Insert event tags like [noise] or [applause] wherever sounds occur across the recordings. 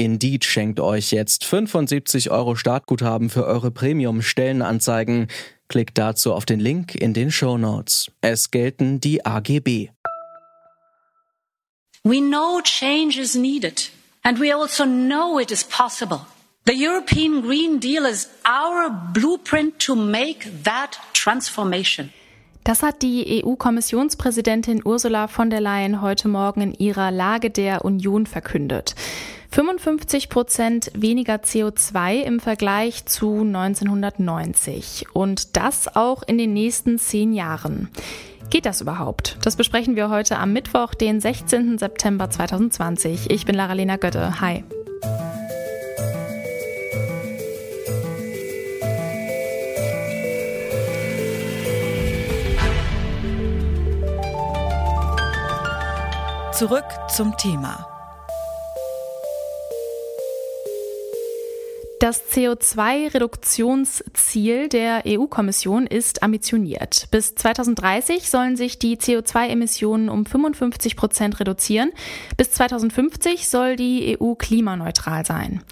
Indeed schenkt euch jetzt 75 Euro Startguthaben für eure Premium-Stellenanzeigen. Klickt dazu auf den Link in den Show Notes. Es gelten die AGB. We know change is needed, and we also know it is possible. The European Green Deal is our blueprint to make that transformation. Das hat die EU-Kommissionspräsidentin Ursula von der Leyen heute Morgen in ihrer Lage der Union verkündet. 55 Prozent weniger CO2 im Vergleich zu 1990 und das auch in den nächsten zehn Jahren. Geht das überhaupt? Das besprechen wir heute am Mittwoch, den 16. September 2020. Ich bin Lara-Lena Götte. Hi. Zurück zum Thema. Das CO2-Reduktionsziel der EU-Kommission ist ambitioniert. Bis 2030 sollen sich die CO2-Emissionen um 55 Prozent reduzieren. Bis 2050 soll die EU klimaneutral sein.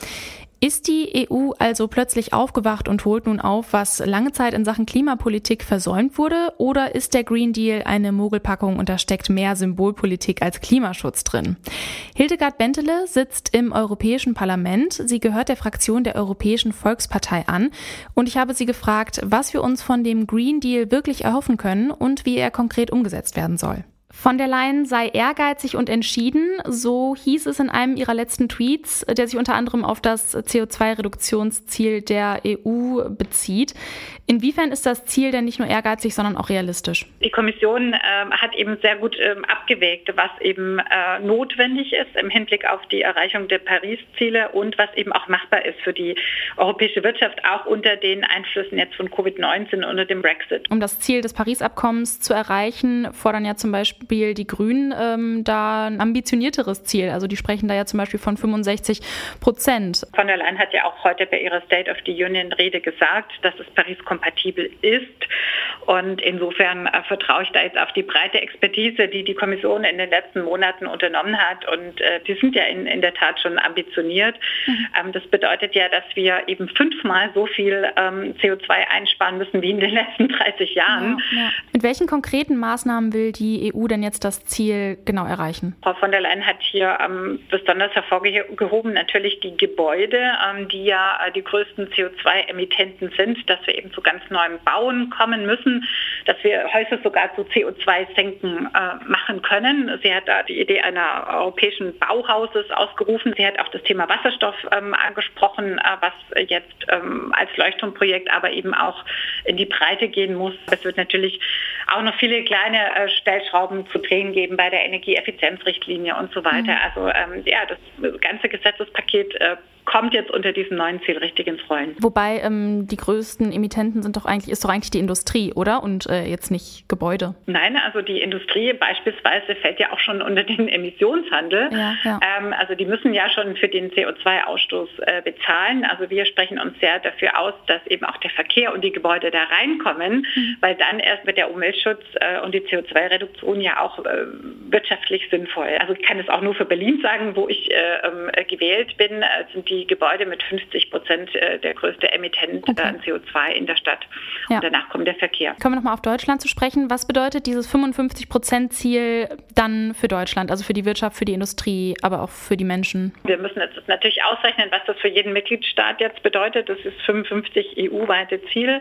Ist die EU also plötzlich aufgewacht und holt nun auf, was lange Zeit in Sachen Klimapolitik versäumt wurde? Oder ist der Green Deal eine Mogelpackung und da steckt mehr Symbolpolitik als Klimaschutz drin? Hildegard Bentele sitzt im Europäischen Parlament. Sie gehört der Fraktion der Europäischen Volkspartei an. Und ich habe sie gefragt, was wir uns von dem Green Deal wirklich erhoffen können und wie er konkret umgesetzt werden soll. Von der Leyen sei ehrgeizig und entschieden, so hieß es in einem ihrer letzten Tweets, der sich unter anderem auf das CO2-Reduktionsziel der EU bezieht. Inwiefern ist das Ziel denn nicht nur ehrgeizig, sondern auch realistisch? Die Kommission äh, hat eben sehr gut ähm, abgewägt, was eben äh, notwendig ist im Hinblick auf die Erreichung der Paris-Ziele und was eben auch machbar ist für die europäische Wirtschaft, auch unter den Einflüssen jetzt von Covid-19 und dem Brexit. Um das Ziel des Paris-Abkommens zu erreichen, fordern ja zum Beispiel die Grünen ähm, da ein ambitionierteres Ziel. Also die sprechen da ja zum Beispiel von 65 Prozent. Von der Leyen hat ja auch heute bei ihrer State of the Union Rede gesagt, dass es Paris kompatibel ist. Und insofern äh, vertraue ich da jetzt auf die breite Expertise, die die Kommission in den letzten Monaten unternommen hat. Und äh, die sind ja in, in der Tat schon ambitioniert. Mhm. Ähm, das bedeutet ja, dass wir eben fünfmal so viel ähm, CO2 einsparen müssen wie in den letzten 30 Jahren. Ja, ja. Mit welchen konkreten Maßnahmen will die EU denn jetzt das Ziel genau erreichen? Frau von der Leyen hat hier ähm, besonders hervorgehoben natürlich die Gebäude, ähm, die ja äh, die größten CO2-Emittenten sind, dass wir eben zu ganz neuem Bauen kommen müssen, dass wir Häuser sogar zu CO2-Senken äh, machen können. Sie hat da die Idee einer europäischen Bauhauses ausgerufen. Sie hat auch das Thema Wasserstoff ähm, angesprochen, äh, was jetzt ähm, als Leuchtturmprojekt aber eben auch in die Breite gehen muss. Es wird natürlich auch noch viele kleine äh, Zu drehen geben bei der Energieeffizienzrichtlinie und so weiter. Mhm. Also ähm, ja, das ganze Gesetzespaket äh, kommt jetzt unter diesem neuen Ziel richtig ins Rollen. Wobei ähm, die größten Emittenten sind doch eigentlich, ist doch eigentlich die Industrie, oder? Und äh, jetzt nicht Gebäude. Nein, also die Industrie beispielsweise fällt ja auch schon unter den [laughs] Emissionshandel. Ja, ja. Ähm, also die müssen ja schon für den CO2-Ausstoß äh, bezahlen. Also wir sprechen uns sehr dafür aus, dass eben auch der Verkehr und die Gebäude da reinkommen, mhm. weil dann erst wird der Umweltschutz äh, und die CO2-Reduktion ja auch äh, wirtschaftlich sinnvoll. Also ich kann es auch nur für Berlin sagen, wo ich äh, ähm, gewählt bin, äh, sind die die Gebäude mit 50 Prozent äh, der größte Emittent okay. an CO2 in der Stadt. Ja. Und danach kommt der Verkehr. Kommen wir nochmal auf Deutschland zu sprechen. Was bedeutet dieses 55 Prozent Ziel dann für Deutschland, also für die Wirtschaft, für die Industrie, aber auch für die Menschen? Wir müssen jetzt natürlich ausrechnen, was das für jeden Mitgliedstaat jetzt bedeutet. Das ist 55 EU-weite Ziel.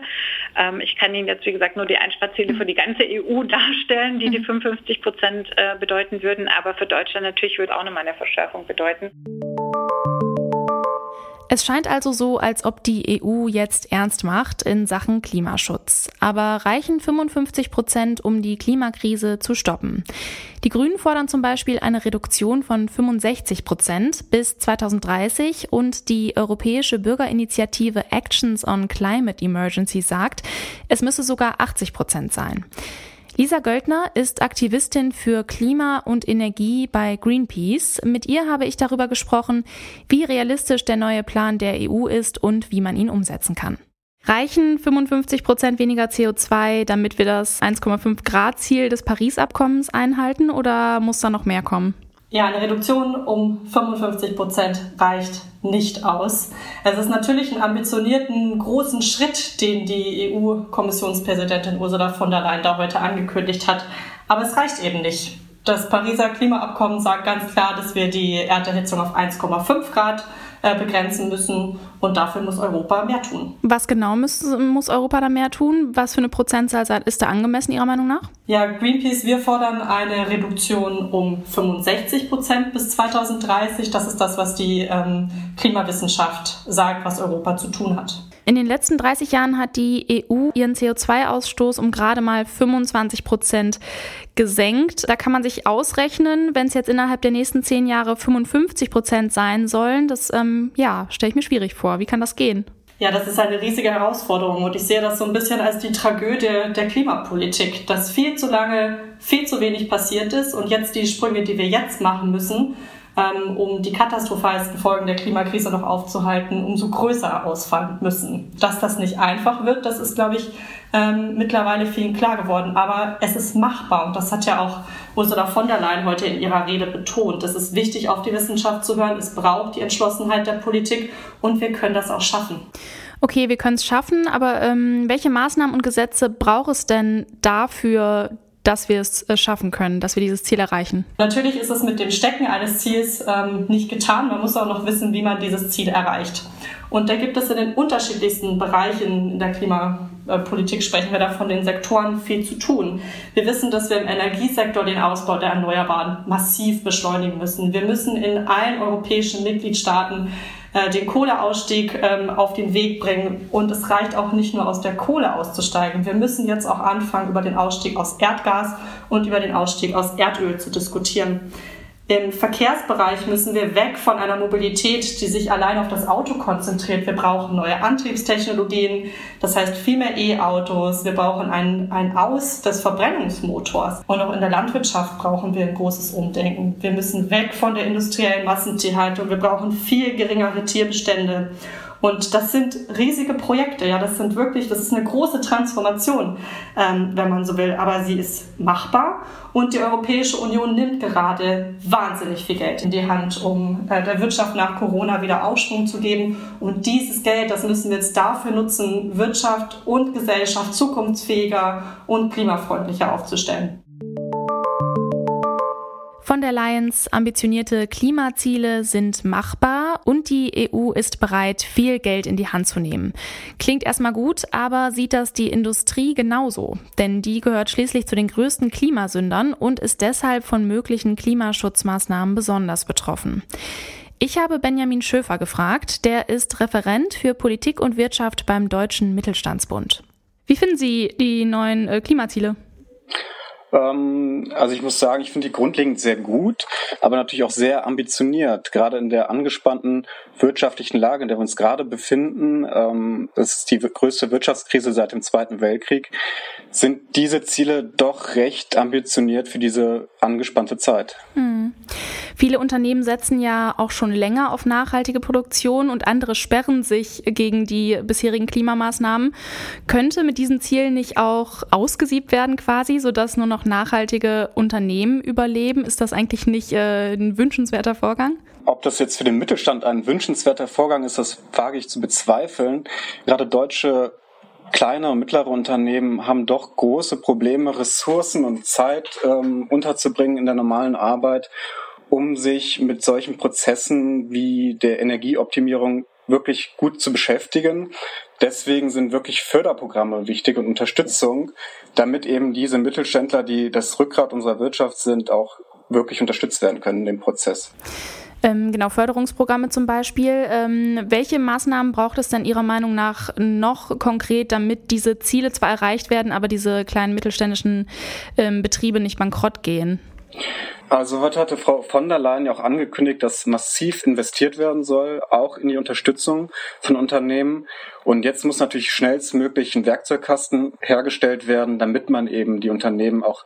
Ähm, ich kann Ihnen jetzt, wie gesagt, nur die Einsparziele mhm. für die ganze EU [laughs] darstellen, die die 55 mhm. Prozent äh, bedeuten würden. Aber für Deutschland natürlich würde auch nochmal eine Verschärfung bedeuten. Es scheint also so, als ob die EU jetzt ernst macht in Sachen Klimaschutz. Aber reichen 55 Prozent, um die Klimakrise zu stoppen? Die Grünen fordern zum Beispiel eine Reduktion von 65 Prozent bis 2030 und die europäische Bürgerinitiative Actions on Climate Emergency sagt, es müsse sogar 80 Prozent sein. Lisa Göldner ist Aktivistin für Klima und Energie bei Greenpeace. Mit ihr habe ich darüber gesprochen, wie realistisch der neue Plan der EU ist und wie man ihn umsetzen kann. Reichen 55 Prozent weniger CO2, damit wir das 1,5 Grad Ziel des Paris-Abkommens einhalten oder muss da noch mehr kommen? Ja, eine Reduktion um 55 Prozent reicht nicht aus. Es ist natürlich ein ambitionierten großen Schritt, den die EU-Kommissionspräsidentin Ursula von der Leyen da heute angekündigt hat. Aber es reicht eben nicht. Das Pariser Klimaabkommen sagt ganz klar, dass wir die Erderhitzung auf 1,5 Grad äh, begrenzen müssen. Und dafür muss Europa mehr tun. Was genau muss, muss Europa da mehr tun? Was für eine Prozentzahl ist da angemessen Ihrer Meinung nach? Ja, Greenpeace, wir fordern eine Reduktion um 65 Prozent bis 2030. Das ist das, was die ähm, Klimawissenschaft sagt, was Europa zu tun hat. In den letzten 30 Jahren hat die EU ihren CO2-Ausstoß um gerade mal 25 Prozent gesenkt. Da kann man sich ausrechnen, wenn es jetzt innerhalb der nächsten zehn Jahre 55 Prozent sein sollen. Das ähm, ja, stelle ich mir schwierig vor. Wie kann das gehen? Ja, das ist eine riesige Herausforderung und ich sehe das so ein bisschen als die Tragödie der Klimapolitik, dass viel zu lange viel zu wenig passiert ist und jetzt die Sprünge, die wir jetzt machen müssen, um die katastrophalsten Folgen der Klimakrise noch aufzuhalten, umso größer ausfallen müssen. Dass das nicht einfach wird, das ist, glaube ich, ähm, mittlerweile vielen klar geworden. Aber es ist machbar und das hat ja auch Ursula von der Leyen heute in ihrer Rede betont. Es ist wichtig, auf die Wissenschaft zu hören. Es braucht die Entschlossenheit der Politik und wir können das auch schaffen. Okay, wir können es schaffen, aber ähm, welche Maßnahmen und Gesetze braucht es denn dafür, dass wir es äh, schaffen können, dass wir dieses Ziel erreichen? Natürlich ist es mit dem Stecken eines Ziels ähm, nicht getan. Man muss auch noch wissen, wie man dieses Ziel erreicht. Und da gibt es in den unterschiedlichsten Bereichen in der Klimapolitik, sprechen wir da von den Sektoren, viel zu tun. Wir wissen, dass wir im Energiesektor den Ausbau der Erneuerbaren massiv beschleunigen müssen. Wir müssen in allen europäischen Mitgliedstaaten äh, den Kohleausstieg ähm, auf den Weg bringen. Und es reicht auch nicht nur aus der Kohle auszusteigen. Wir müssen jetzt auch anfangen, über den Ausstieg aus Erdgas und über den Ausstieg aus Erdöl zu diskutieren. Im Verkehrsbereich müssen wir weg von einer Mobilität, die sich allein auf das Auto konzentriert. Wir brauchen neue Antriebstechnologien, das heißt viel mehr E-Autos. Wir brauchen ein, ein Aus des Verbrennungsmotors. Und auch in der Landwirtschaft brauchen wir ein großes Umdenken. Wir müssen weg von der industriellen Massentierhaltung. Wir brauchen viel geringere Tierbestände. Und das sind riesige Projekte, ja, das sind wirklich, das ist eine große Transformation, ähm, wenn man so will, aber sie ist machbar und die Europäische Union nimmt gerade wahnsinnig viel Geld in die Hand, um äh, der Wirtschaft nach Corona wieder Aufschwung zu geben. Und dieses Geld, das müssen wir jetzt dafür nutzen, Wirtschaft und Gesellschaft zukunftsfähiger und klimafreundlicher aufzustellen. Von der Leyen's ambitionierte Klimaziele sind machbar und die EU ist bereit, viel Geld in die Hand zu nehmen. Klingt erstmal gut, aber sieht das die Industrie genauso? Denn die gehört schließlich zu den größten Klimasündern und ist deshalb von möglichen Klimaschutzmaßnahmen besonders betroffen. Ich habe Benjamin Schöfer gefragt, der ist Referent für Politik und Wirtschaft beim Deutschen Mittelstandsbund. Wie finden Sie die neuen äh, Klimaziele? Ähm, also ich muss sagen, ich finde die grundlegend sehr gut, aber natürlich auch sehr ambitioniert. Gerade in der angespannten wirtschaftlichen Lage, in der wir uns gerade befinden, ähm, das ist die größte Wirtschaftskrise seit dem Zweiten Weltkrieg, sind diese Ziele doch recht ambitioniert für diese angespannte Zeit. Hm. Viele Unternehmen setzen ja auch schon länger auf nachhaltige Produktion und andere sperren sich gegen die bisherigen Klimamaßnahmen. Könnte mit diesen Zielen nicht auch ausgesiebt werden quasi, sodass nur noch nachhaltige Unternehmen überleben? Ist das eigentlich nicht äh, ein wünschenswerter Vorgang? Ob das jetzt für den Mittelstand ein wünschenswerter Vorgang ist, das wage ich zu bezweifeln. Gerade deutsche kleine und mittlere Unternehmen haben doch große Probleme, Ressourcen und Zeit ähm, unterzubringen in der normalen Arbeit, um sich mit solchen Prozessen wie der Energieoptimierung wirklich gut zu beschäftigen. Deswegen sind wirklich Förderprogramme wichtig und Unterstützung, damit eben diese Mittelständler, die das Rückgrat unserer Wirtschaft sind, auch wirklich unterstützt werden können in dem Prozess. Ähm, genau, Förderungsprogramme zum Beispiel. Ähm, welche Maßnahmen braucht es denn Ihrer Meinung nach noch konkret, damit diese Ziele zwar erreicht werden, aber diese kleinen mittelständischen ähm, Betriebe nicht bankrott gehen? Also heute hatte Frau von der Leyen ja auch angekündigt, dass massiv investiert werden soll, auch in die Unterstützung von Unternehmen. Und jetzt muss natürlich schnellstmöglich ein Werkzeugkasten hergestellt werden, damit man eben die Unternehmen auch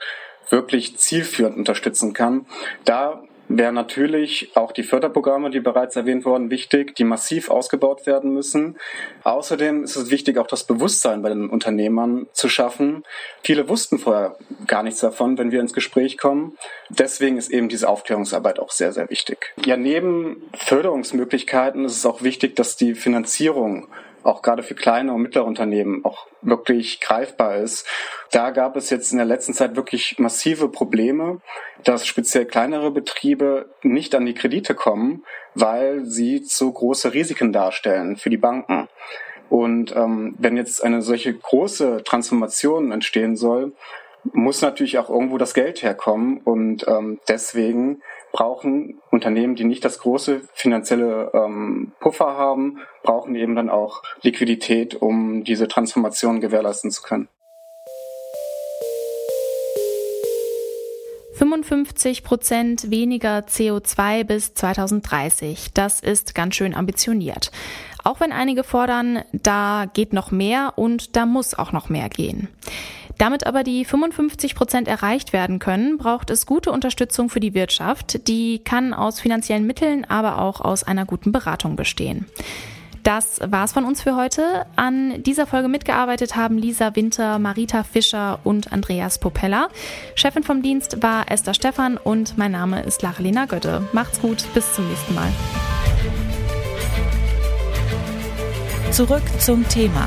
wirklich zielführend unterstützen kann. Da wären natürlich auch die Förderprogramme, die bereits erwähnt wurden, wichtig, die massiv ausgebaut werden müssen. Außerdem ist es wichtig, auch das Bewusstsein bei den Unternehmern zu schaffen. Viele wussten vorher gar nichts davon, wenn wir ins Gespräch kommen. Deswegen ist eben diese Aufklärungsarbeit auch sehr, sehr wichtig. Ja, neben Förderungsmöglichkeiten ist es auch wichtig, dass die Finanzierung auch gerade für kleine und mittlere Unternehmen auch wirklich greifbar ist. Da gab es jetzt in der letzten Zeit wirklich massive Probleme, dass speziell kleinere Betriebe nicht an die Kredite kommen, weil sie zu große Risiken darstellen für die Banken. Und ähm, wenn jetzt eine solche große Transformation entstehen soll, muss natürlich auch irgendwo das Geld herkommen. Und ähm, deswegen brauchen Unternehmen, die nicht das große finanzielle ähm, Puffer haben, brauchen eben dann auch Liquidität, um diese Transformation gewährleisten zu können. 55 Prozent weniger CO2 bis 2030. Das ist ganz schön ambitioniert. Auch wenn einige fordern, da geht noch mehr und da muss auch noch mehr gehen. Damit aber die 55 Prozent erreicht werden können, braucht es gute Unterstützung für die Wirtschaft. Die kann aus finanziellen Mitteln, aber auch aus einer guten Beratung bestehen. Das war's von uns für heute. An dieser Folge mitgearbeitet haben Lisa Winter, Marita Fischer und Andreas Popella. Chefin vom Dienst war Esther Stephan und mein Name ist Lachelena Götte. Macht's gut, bis zum nächsten Mal. Zurück zum Thema